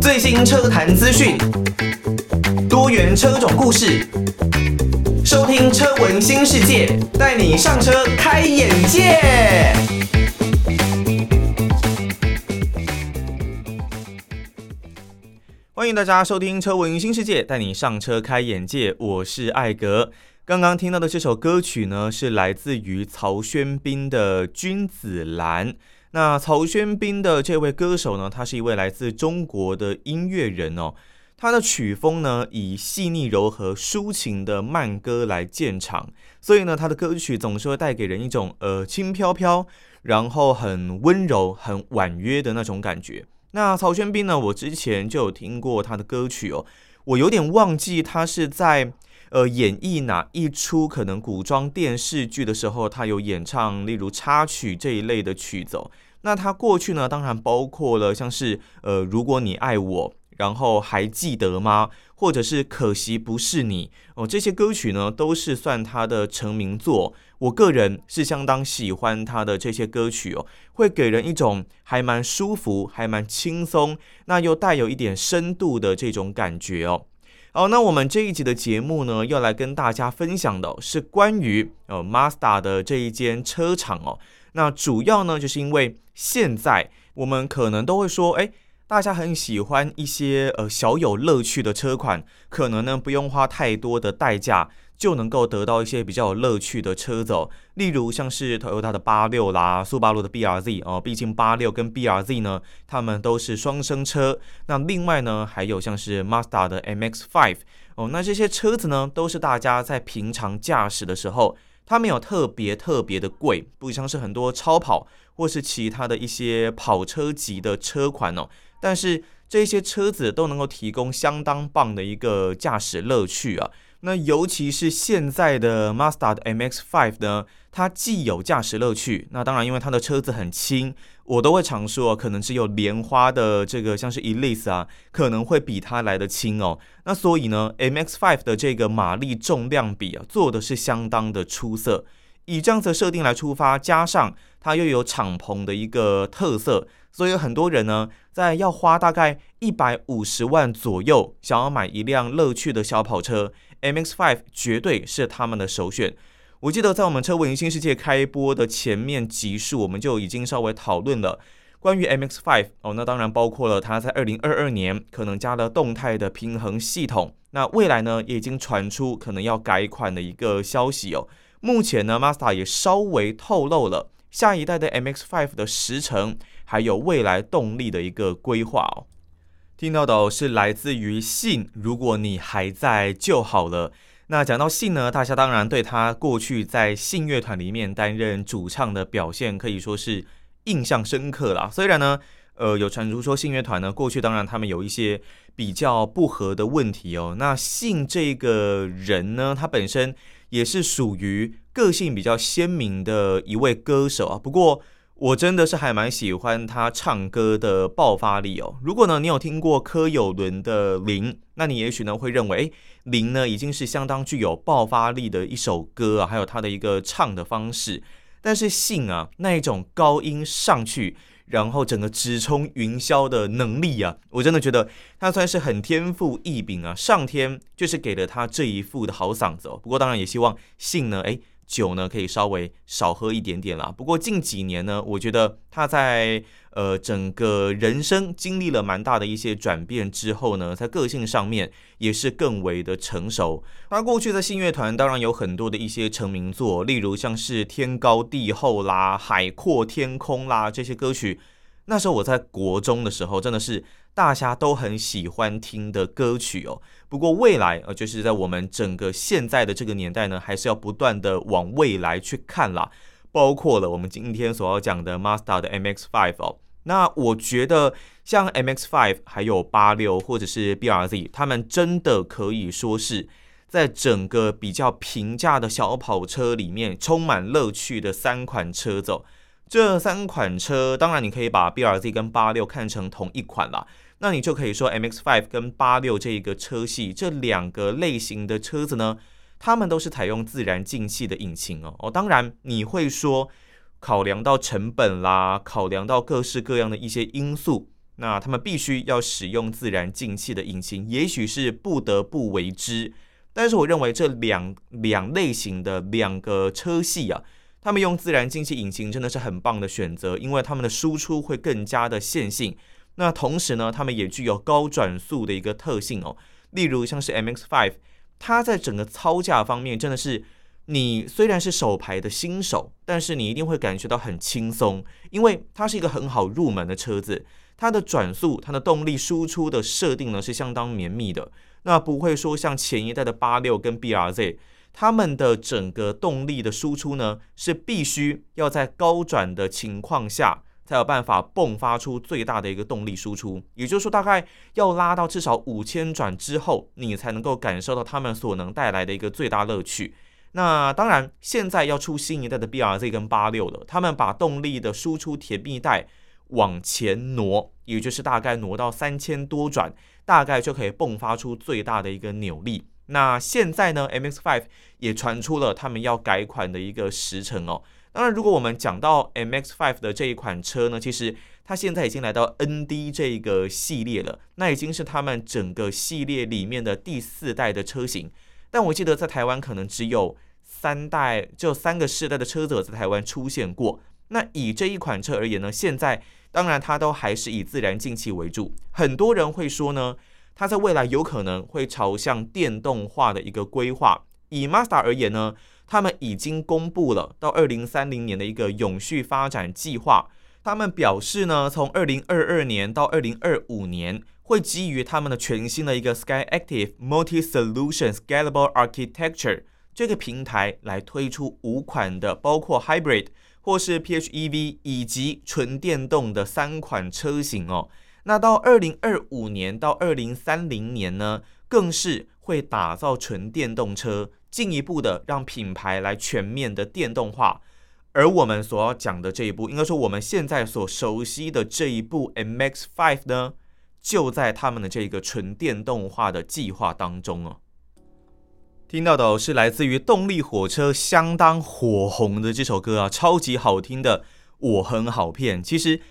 最新车坛资讯，多元车种故事，收听车闻新世界，带你上车开眼界。欢迎大家收听车闻新世界，带你上车开眼界。我是艾格。刚刚听到的这首歌曲呢，是来自于曹轩宾的《君子兰》。那曹轩宾的这位歌手呢，他是一位来自中国的音乐人哦。他的曲风呢，以细腻柔和、抒情的慢歌来见长，所以呢，他的歌曲总是会带给人一种呃轻飘飘，然后很温柔、很婉约的那种感觉。那曹轩宾呢，我之前就有听过他的歌曲哦，我有点忘记他是在。呃，演绎哪一出可能古装电视剧的时候，他有演唱，例如插曲这一类的曲子。那他过去呢，当然包括了像是呃，如果你爱我，然后还记得吗？或者是可惜不是你哦，这些歌曲呢，都是算他的成名作。我个人是相当喜欢他的这些歌曲哦，会给人一种还蛮舒服、还蛮轻松，那又带有一点深度的这种感觉哦。好，那我们这一集的节目呢，要来跟大家分享的是关于呃 Mazda 的这一间车厂哦。那主要呢，就是因为现在我们可能都会说，哎，大家很喜欢一些呃小有乐趣的车款，可能呢不用花太多的代价。就能够得到一些比较有乐趣的车子，例如像是 Toyota 的八六啦，速八路的 BRZ 哦，毕竟八六跟 BRZ 呢，它们都是双生车。那另外呢，还有像是 Mazda 的 MX-5 哦，那这些车子呢，都是大家在平常驾驶的时候，它没有特别特别的贵，不像是很多超跑或是其他的一些跑车级的车款哦，但是这些车子都能够提供相当棒的一个驾驶乐趣啊。那尤其是现在的 Mazda 的 MX-5 呢，它既有驾驶乐趣，那当然因为它的车子很轻，我都会常说，可能只有莲花的这个像是 Elise 啊，可能会比它来得轻哦。那所以呢，MX-5 的这个马力重量比啊，做的是相当的出色。以这样子的设定来出发，加上它又有敞篷的一个特色，所以很多人呢，在要花大概一百五十万左右，想要买一辆乐趣的小跑车。MX-5 绝对是他们的首选。我记得在我们车闻新世界开播的前面集数，我们就已经稍微讨论了关于 MX-5 哦。那当然包括了它在二零二二年可能加了动态的平衡系统。那未来呢，也已经传出可能要改款的一个消息哦。目前呢，Mazda 也稍微透露了下一代的 MX-5 的时程，还有未来动力的一个规划哦。听到的是来自于信，如果你还在就好了。那讲到信呢，大家当然对他过去在信乐团里面担任主唱的表现可以说是印象深刻啦。虽然呢，呃，有传出说信乐团呢过去当然他们有一些比较不合的问题哦。那信这个人呢，他本身也是属于个性比较鲜明的一位歌手啊。不过，我真的是还蛮喜欢他唱歌的爆发力哦。如果呢，你有听过柯有伦的《零》，那你也许呢会认为，诶，《零》呢已经是相当具有爆发力的一首歌啊，还有他的一个唱的方式。但是信啊，那一种高音上去，然后整个直冲云霄的能力啊，我真的觉得他算是很天赋异禀啊。上天就是给了他这一副的好嗓子哦。不过当然也希望信呢，诶。酒呢可以稍微少喝一点点啦。不过近几年呢，我觉得他在呃整个人生经历了蛮大的一些转变之后呢，在个性上面也是更为的成熟。而过去的信乐团当然有很多的一些成名作，例如像是天高地厚啦、海阔天空啦这些歌曲。那时候我在国中的时候，真的是大家都很喜欢听的歌曲哦。不过未来呃，就是在我们整个现在的这个年代呢，还是要不断的往未来去看啦。包括了我们今天所要讲的 Mazda 的 MX-5 哦。那我觉得像 MX-5 还有八六或者是 BRZ，他们真的可以说是在整个比较平价的小跑车里面充满乐趣的三款车子。这三款车，当然你可以把 BRZ 跟八六看成同一款啦，那你就可以说 MX-5 跟八六这一个车系这两个类型的车子呢，他们都是采用自然进气的引擎哦。哦，当然你会说，考量到成本啦，考量到各式各样的一些因素，那他们必须要使用自然进气的引擎，也许是不得不为之。但是我认为这两两类型的两个车系啊，他们用自然进气引擎真的是很棒的选择，因为他们的输出会更加的线性。那同时呢，他们也具有高转速的一个特性哦。例如像是 MX-5，它在整个操驾方面真的是，你虽然是手排的新手，但是你一定会感觉到很轻松，因为它是一个很好入门的车子。它的转速、它的动力输出的设定呢是相当绵密的，那不会说像前一代的八六跟 BRZ，它们的整个动力的输出呢是必须要在高转的情况下。才有办法迸发出最大的一个动力输出，也就是说，大概要拉到至少五千转之后，你才能够感受到它们所能带来的一个最大乐趣。那当然，现在要出新一代的 BRZ 跟八六了，他们把动力的输出甜蜜带往前挪，也就是大概挪到三千多转，大概就可以迸发出最大的一个扭力。那现在呢，MX-5 也传出了他们要改款的一个时程哦。当然，如果我们讲到 MX-5 的这一款车呢，其实它现在已经来到 ND 这个系列了，那已经是他们整个系列里面的第四代的车型。但我记得在台湾可能只有三代，就三个世代的车子在台湾出现过。那以这一款车而言呢，现在当然它都还是以自然进气为主。很多人会说呢，它在未来有可能会朝向电动化的一个规划。以 Mazda 而言呢，他们已经公布了到二零三零年的一个永续发展计划。他们表示呢，从二零二二年到二零二五年，会基于他们的全新的一个 Skyactiv Multi Solution Scalable Architecture 这个平台来推出五款的，包括 Hybrid 或是 PHEV 以及纯电动的三款车型哦。那到二零二五年到二零三零年呢，更是会打造纯电动车。进一步的让品牌来全面的电动化，而我们所要讲的这一步，应该说我们现在所熟悉的这一部 MX-5 呢，就在他们的这个纯电动化的计划当中哦。听到的是来自于动力火车相当火红的这首歌啊，超级好听的《我很好骗》。其实，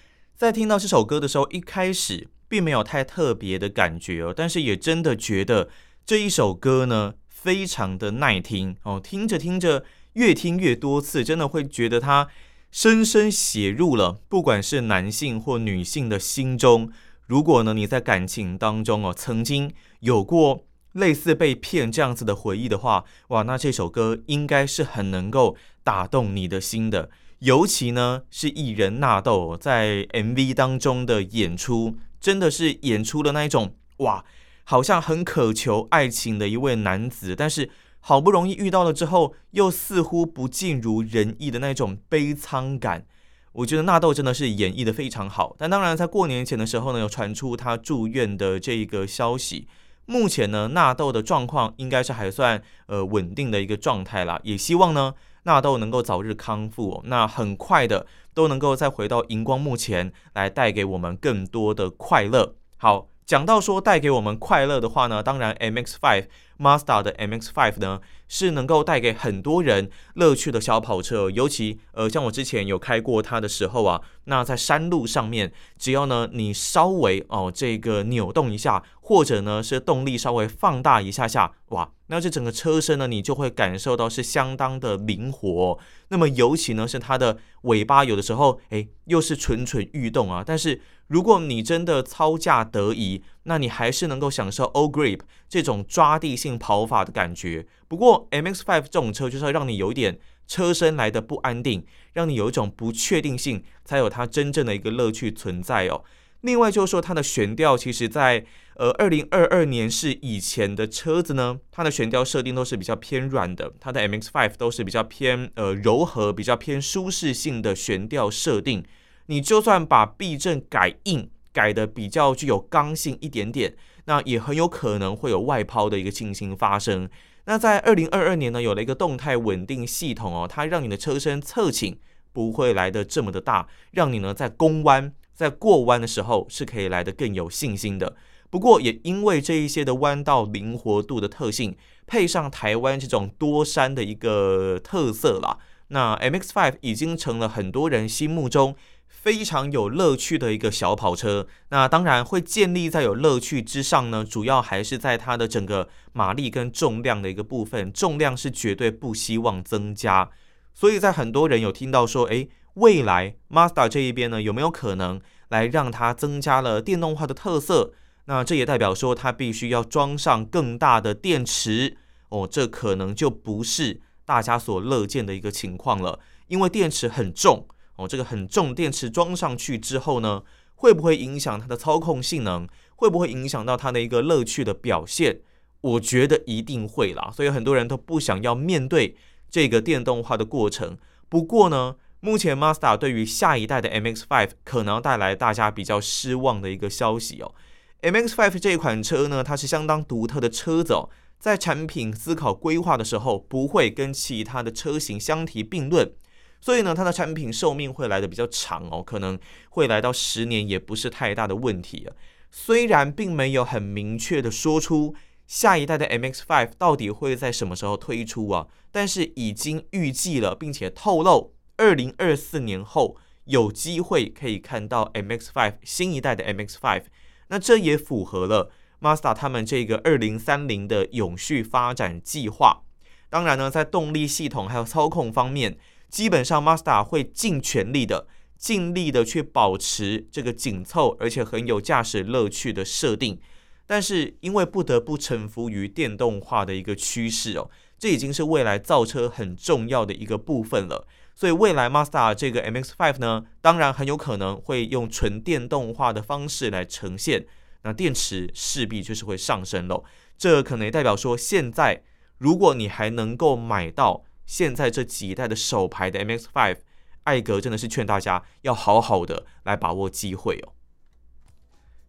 在听到这首歌的时候，一开始并没有太特别的感觉哦，但是也真的觉得这一首歌呢。非常的耐听哦，听着听着，越听越多次，真的会觉得它深深写入了不管是男性或女性的心中。如果呢，你在感情当中哦，曾经有过类似被骗这样子的回忆的话，哇，那这首歌应该是很能够打动你的心的。尤其呢，是艺人纳豆在 MV 当中的演出，真的是演出了那一种哇。好像很渴求爱情的一位男子，但是好不容易遇到了之后，又似乎不尽如人意的那种悲惨感。我觉得纳豆真的是演绎的非常好。但当然，在过年前的时候呢，有传出他住院的这一个消息。目前呢，纳豆的状况应该是还算呃稳定的一个状态啦。也希望呢，那都能够早日康复，那很快的都能够再回到荧光幕前来带给我们更多的快乐。好。讲到说带给我们快乐的话呢，当然 MX-5 Mazda 的 MX-5 呢是能够带给很多人乐趣的小跑车，尤其呃像我之前有开过它的时候啊，那在山路上面，只要呢你稍微哦这个扭动一下，或者呢是动力稍微放大一下下，哇，那这整个车身呢你就会感受到是相当的灵活。那么尤其呢是它的尾巴，有的时候诶又是蠢蠢欲动啊，但是。如果你真的操驾得宜，那你还是能够享受 All Grip 这种抓地性跑法的感觉。不过 MX-5 这种车就是要让你有点车身来的不安定，让你有一种不确定性，才有它真正的一个乐趣存在哦。另外就是说，它的悬吊其实在呃二零二二年是以前的车子呢，它的悬吊设定都是比较偏软的，它的 MX Five 都是比较偏呃柔和、比较偏舒适性的悬吊设定。你就算把避震改硬，改得比较具有刚性一点点，那也很有可能会有外抛的一个情形发生。那在二零二二年呢，有了一个动态稳定系统哦，它让你的车身侧倾不会来的这么的大，让你呢在攻弯、在过弯的时候是可以来得更有信心的。不过也因为这一些的弯道灵活度的特性，配上台湾这种多山的一个特色啦，那 MX-5 已经成了很多人心目中非常有乐趣的一个小跑车。那当然会建立在有乐趣之上呢，主要还是在它的整个马力跟重量的一个部分，重量是绝对不希望增加。所以在很多人有听到说，诶，未来 Mazda 这一边呢，有没有可能来让它增加了电动化的特色？那这也代表说，它必须要装上更大的电池哦，这可能就不是大家所乐见的一个情况了。因为电池很重哦，这个很重电池装上去之后呢，会不会影响它的操控性能？会不会影响到它的一个乐趣的表现？我觉得一定会啦。所以很多人都不想要面对这个电动化的过程。不过呢，目前 Mazda 对于下一代的 MX-5 可能带来大家比较失望的一个消息哦。MX-5 这一款车呢，它是相当独特的车子哦，在产品思考规划的时候，不会跟其他的车型相提并论，所以呢，它的产品寿命会来的比较长哦，可能会来到十年，也不是太大的问题啊。虽然并没有很明确的说出下一代的 MX-5 到底会在什么时候推出啊，但是已经预计了，并且透露，二零二四年后有机会可以看到 MX-5 新一代的 MX-5。那这也符合了 Mazda 他们这个二零三零的永续发展计划。当然呢，在动力系统还有操控方面，基本上 Mazda 会尽全力的、尽力的去保持这个紧凑而且很有驾驶乐趣的设定。但是因为不得不臣服于电动化的一个趋势哦，这已经是未来造车很重要的一个部分了。所以未来 Mazda 这个 MX-5 呢，当然很有可能会用纯电动化的方式来呈现，那电池势必就是会上升喽。这可能也代表说，现在如果你还能够买到现在这几代的首排的 MX-5，艾格真的是劝大家要好好的来把握机会哦。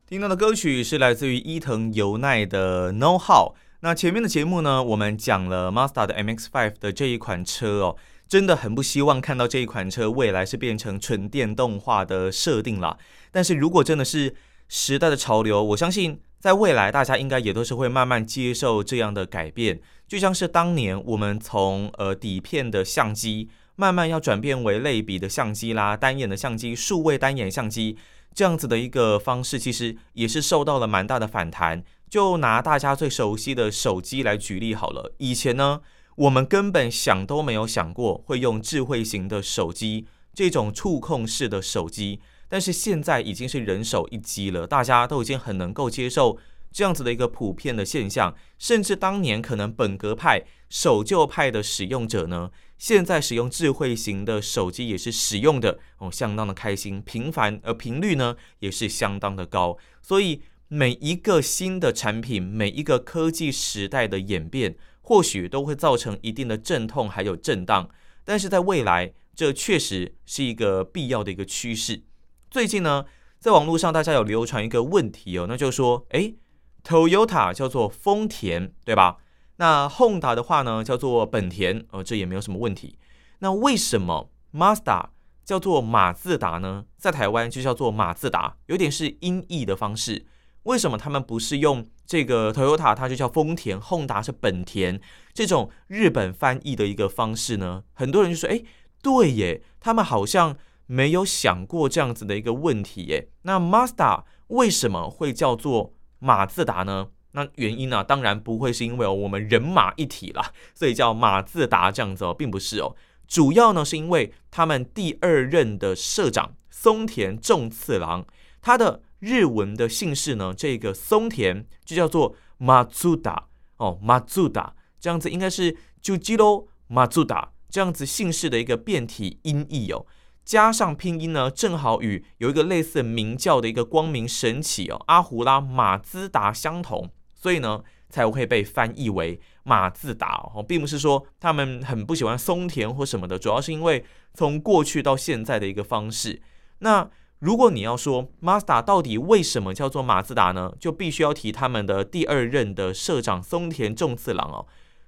听到的歌曲是来自于伊藤由奈的 Know How。那前面的节目呢，我们讲了 Mazda 的 MX-5 的这一款车哦。真的很不希望看到这一款车未来是变成纯电动化的设定了。但是如果真的是时代的潮流，我相信在未来大家应该也都是会慢慢接受这样的改变。就像是当年我们从呃底片的相机慢慢要转变为类比的相机啦、单眼的相机、数位单眼相机这样子的一个方式，其实也是受到了蛮大的反弹。就拿大家最熟悉的手机来举例好了，以前呢。我们根本想都没有想过会用智慧型的手机，这种触控式的手机，但是现在已经是人手一机了，大家都已经很能够接受这样子的一个普遍的现象，甚至当年可能本格派、守旧派的使用者呢，现在使用智慧型的手机也是使用的哦，相当的开心，频繁而频率呢也是相当的高，所以每一个新的产品，每一个科技时代的演变。或许都会造成一定的阵痛，还有震荡，但是在未来，这确实是一个必要的一个趋势。最近呢，在网络上大家有流传一个问题哦，那就是说，诶，Toyota 叫做丰田，对吧？那 Honda 的话呢，叫做本田，呃，这也没有什么问题。那为什么 Mazda 叫做马自达呢？在台湾就叫做马自达，有点是音译的方式。为什么他们不是用这个 Toyota，它就叫丰田，Honda 是本田这种日本翻译的一个方式呢？很多人就说：“哎，对耶，他们好像没有想过这样子的一个问题耶。”那 Mazda 为什么会叫做马自达呢？那原因呢、啊，当然不会是因为我们人马一体啦，所以叫马自达这样子哦，并不是哦。主要呢是因为他们第二任的社长松田重次郎，他的。日文的姓氏呢，这个松田就叫做马自达哦，马自达这样子应该是就吉罗马自达这样子姓氏的一个变体音译哦，加上拼音呢，正好与有一个类似明教的一个光明神起哦，阿胡拉马自达相同，所以呢才会被翻译为马自达哦，并不是说他们很不喜欢松田或什么的，主要是因为从过去到现在的一个方式，那。如果你要说 Mazda 到底为什么叫做马自达呢？就必须要提他们的第二任的社长松田重次郎哦。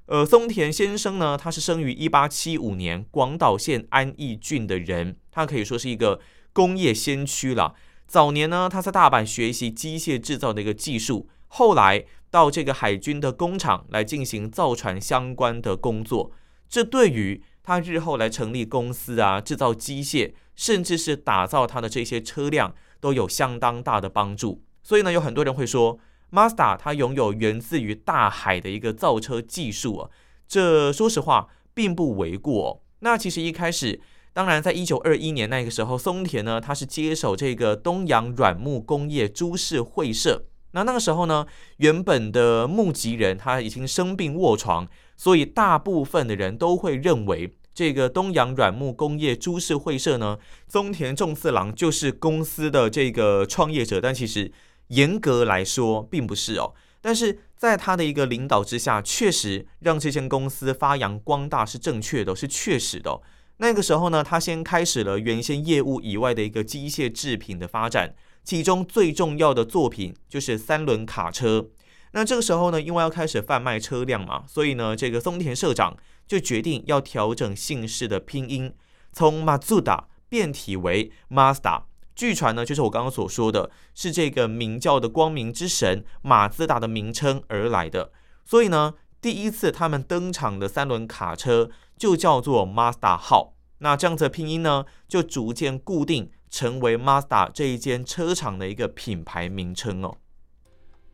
呃，松田先生呢，他是生于一八七五年广岛县安艺郡的人，他可以说是一个工业先驱了。早年呢，他在大阪学习机械制造的一个技术，后来到这个海军的工厂来进行造船相关的工作。这对于他日后来成立公司啊，制造机械，甚至是打造他的这些车辆，都有相当大的帮助。所以呢，有很多人会说，Mazda 它拥有源自于大海的一个造车技术啊，这说实话并不为过。那其实一开始，当然在一九二一年那个时候，松田呢，他是接手这个东洋软木工业株式会社。那那个时候呢，原本的木吉人他已经生病卧床，所以大部分的人都会认为这个东洋软木工业株式会社呢，松田重次郎就是公司的这个创业者，但其实严格来说并不是哦。但是在他的一个领导之下，确实让这间公司发扬光大是正确的，是确实的。那个时候呢，他先开始了原先业务以外的一个机械制品的发展。其中最重要的作品就是三轮卡车。那这个时候呢，因为要开始贩卖车辆嘛，所以呢，这个松田社长就决定要调整姓氏的拼音，从 Mazda 变体为 Mazda。据传呢，就是我刚刚所说的，是这个名叫的光明之神马自达的名称而来的。所以呢，第一次他们登场的三轮卡车就叫做 Mazda 号。那这样子的拼音呢，就逐渐固定。成为 Mazda 这一间车厂的一个品牌名称哦，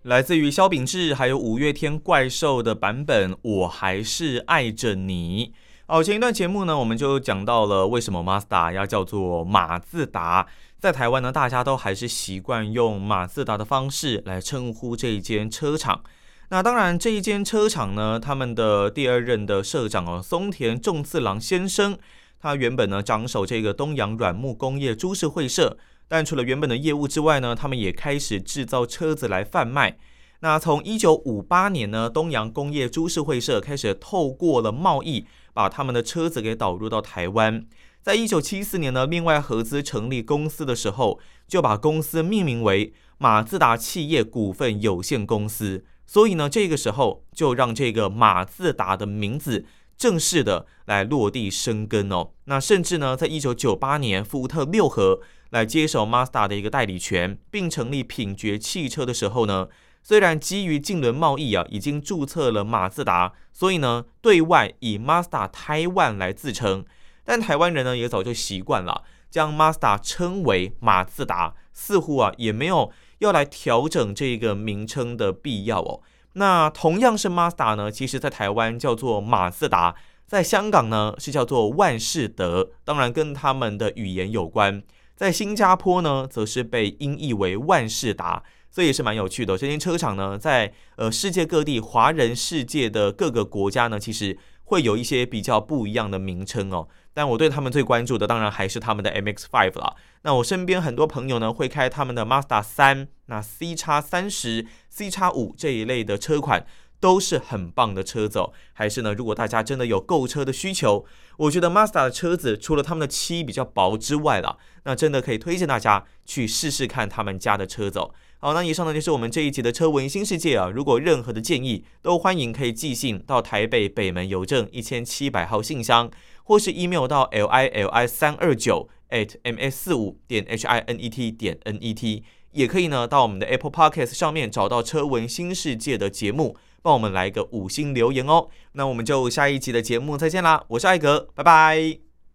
来自于萧秉治还有五月天怪兽的版本，我还是爱着你。哦，前一段节目呢，我们就讲到了为什么 Mazda 要叫做马自达，在台湾呢，大家都还是习惯用马自达的方式来称呼这一间车厂。那当然，这一间车厂呢，他们的第二任的社长哦，松田重次郎先生。他原本呢掌守这个东洋软木工业株式会社，但除了原本的业务之外呢，他们也开始制造车子来贩卖。那从一九五八年呢，东洋工业株式会社开始透过了贸易，把他们的车子给导入到台湾。在一九七四年呢，另外合资成立公司的时候，就把公司命名为马自达企业股份有限公司。所以呢，这个时候就让这个马自达的名字。正式的来落地生根哦，那甚至呢，在一九九八年，福特六合来接手 Mazda 的一个代理权，并成立品爵汽车的时候呢，虽然基于近邻贸易啊，已经注册了马自达，所以呢，对外以 Mazda Taiwan 来自称，但台湾人呢也早就习惯了将 Mazda 称为马自达，似乎啊也没有要来调整这个名称的必要哦。那同样是 Mazda 呢，其实在台湾叫做马自达，在香港呢是叫做万事得，当然跟他们的语言有关。在新加坡呢，则是被音译为万事达，所以也是蛮有趣的。这间车厂呢，在呃世界各地华人世界的各个国家呢，其实会有一些比较不一样的名称哦。但我对他们最关注的，当然还是他们的 MX-5 啦。那我身边很多朋友呢，会开他们的 Mazda 3，那 C 叉三十、C 叉五这一类的车款，都是很棒的车子。还是呢，如果大家真的有购车的需求，我觉得 Mazda 的车子，除了他们的漆比较薄之外了，那真的可以推荐大家去试试看他们家的车子。好，那以上呢就是我们这一集的车闻新世界啊。如果任何的建议，都欢迎可以寄信到台北北门邮政一千七百号信箱。或是 email 到 l i l i 三二九 at m s 四五点 h i n e t 点 n e t，也可以呢到我们的 Apple Podcast 上面找到车闻新世界的节目，帮我们来个五星留言哦。那我们就下一集的节目再见啦，我是艾格，拜拜。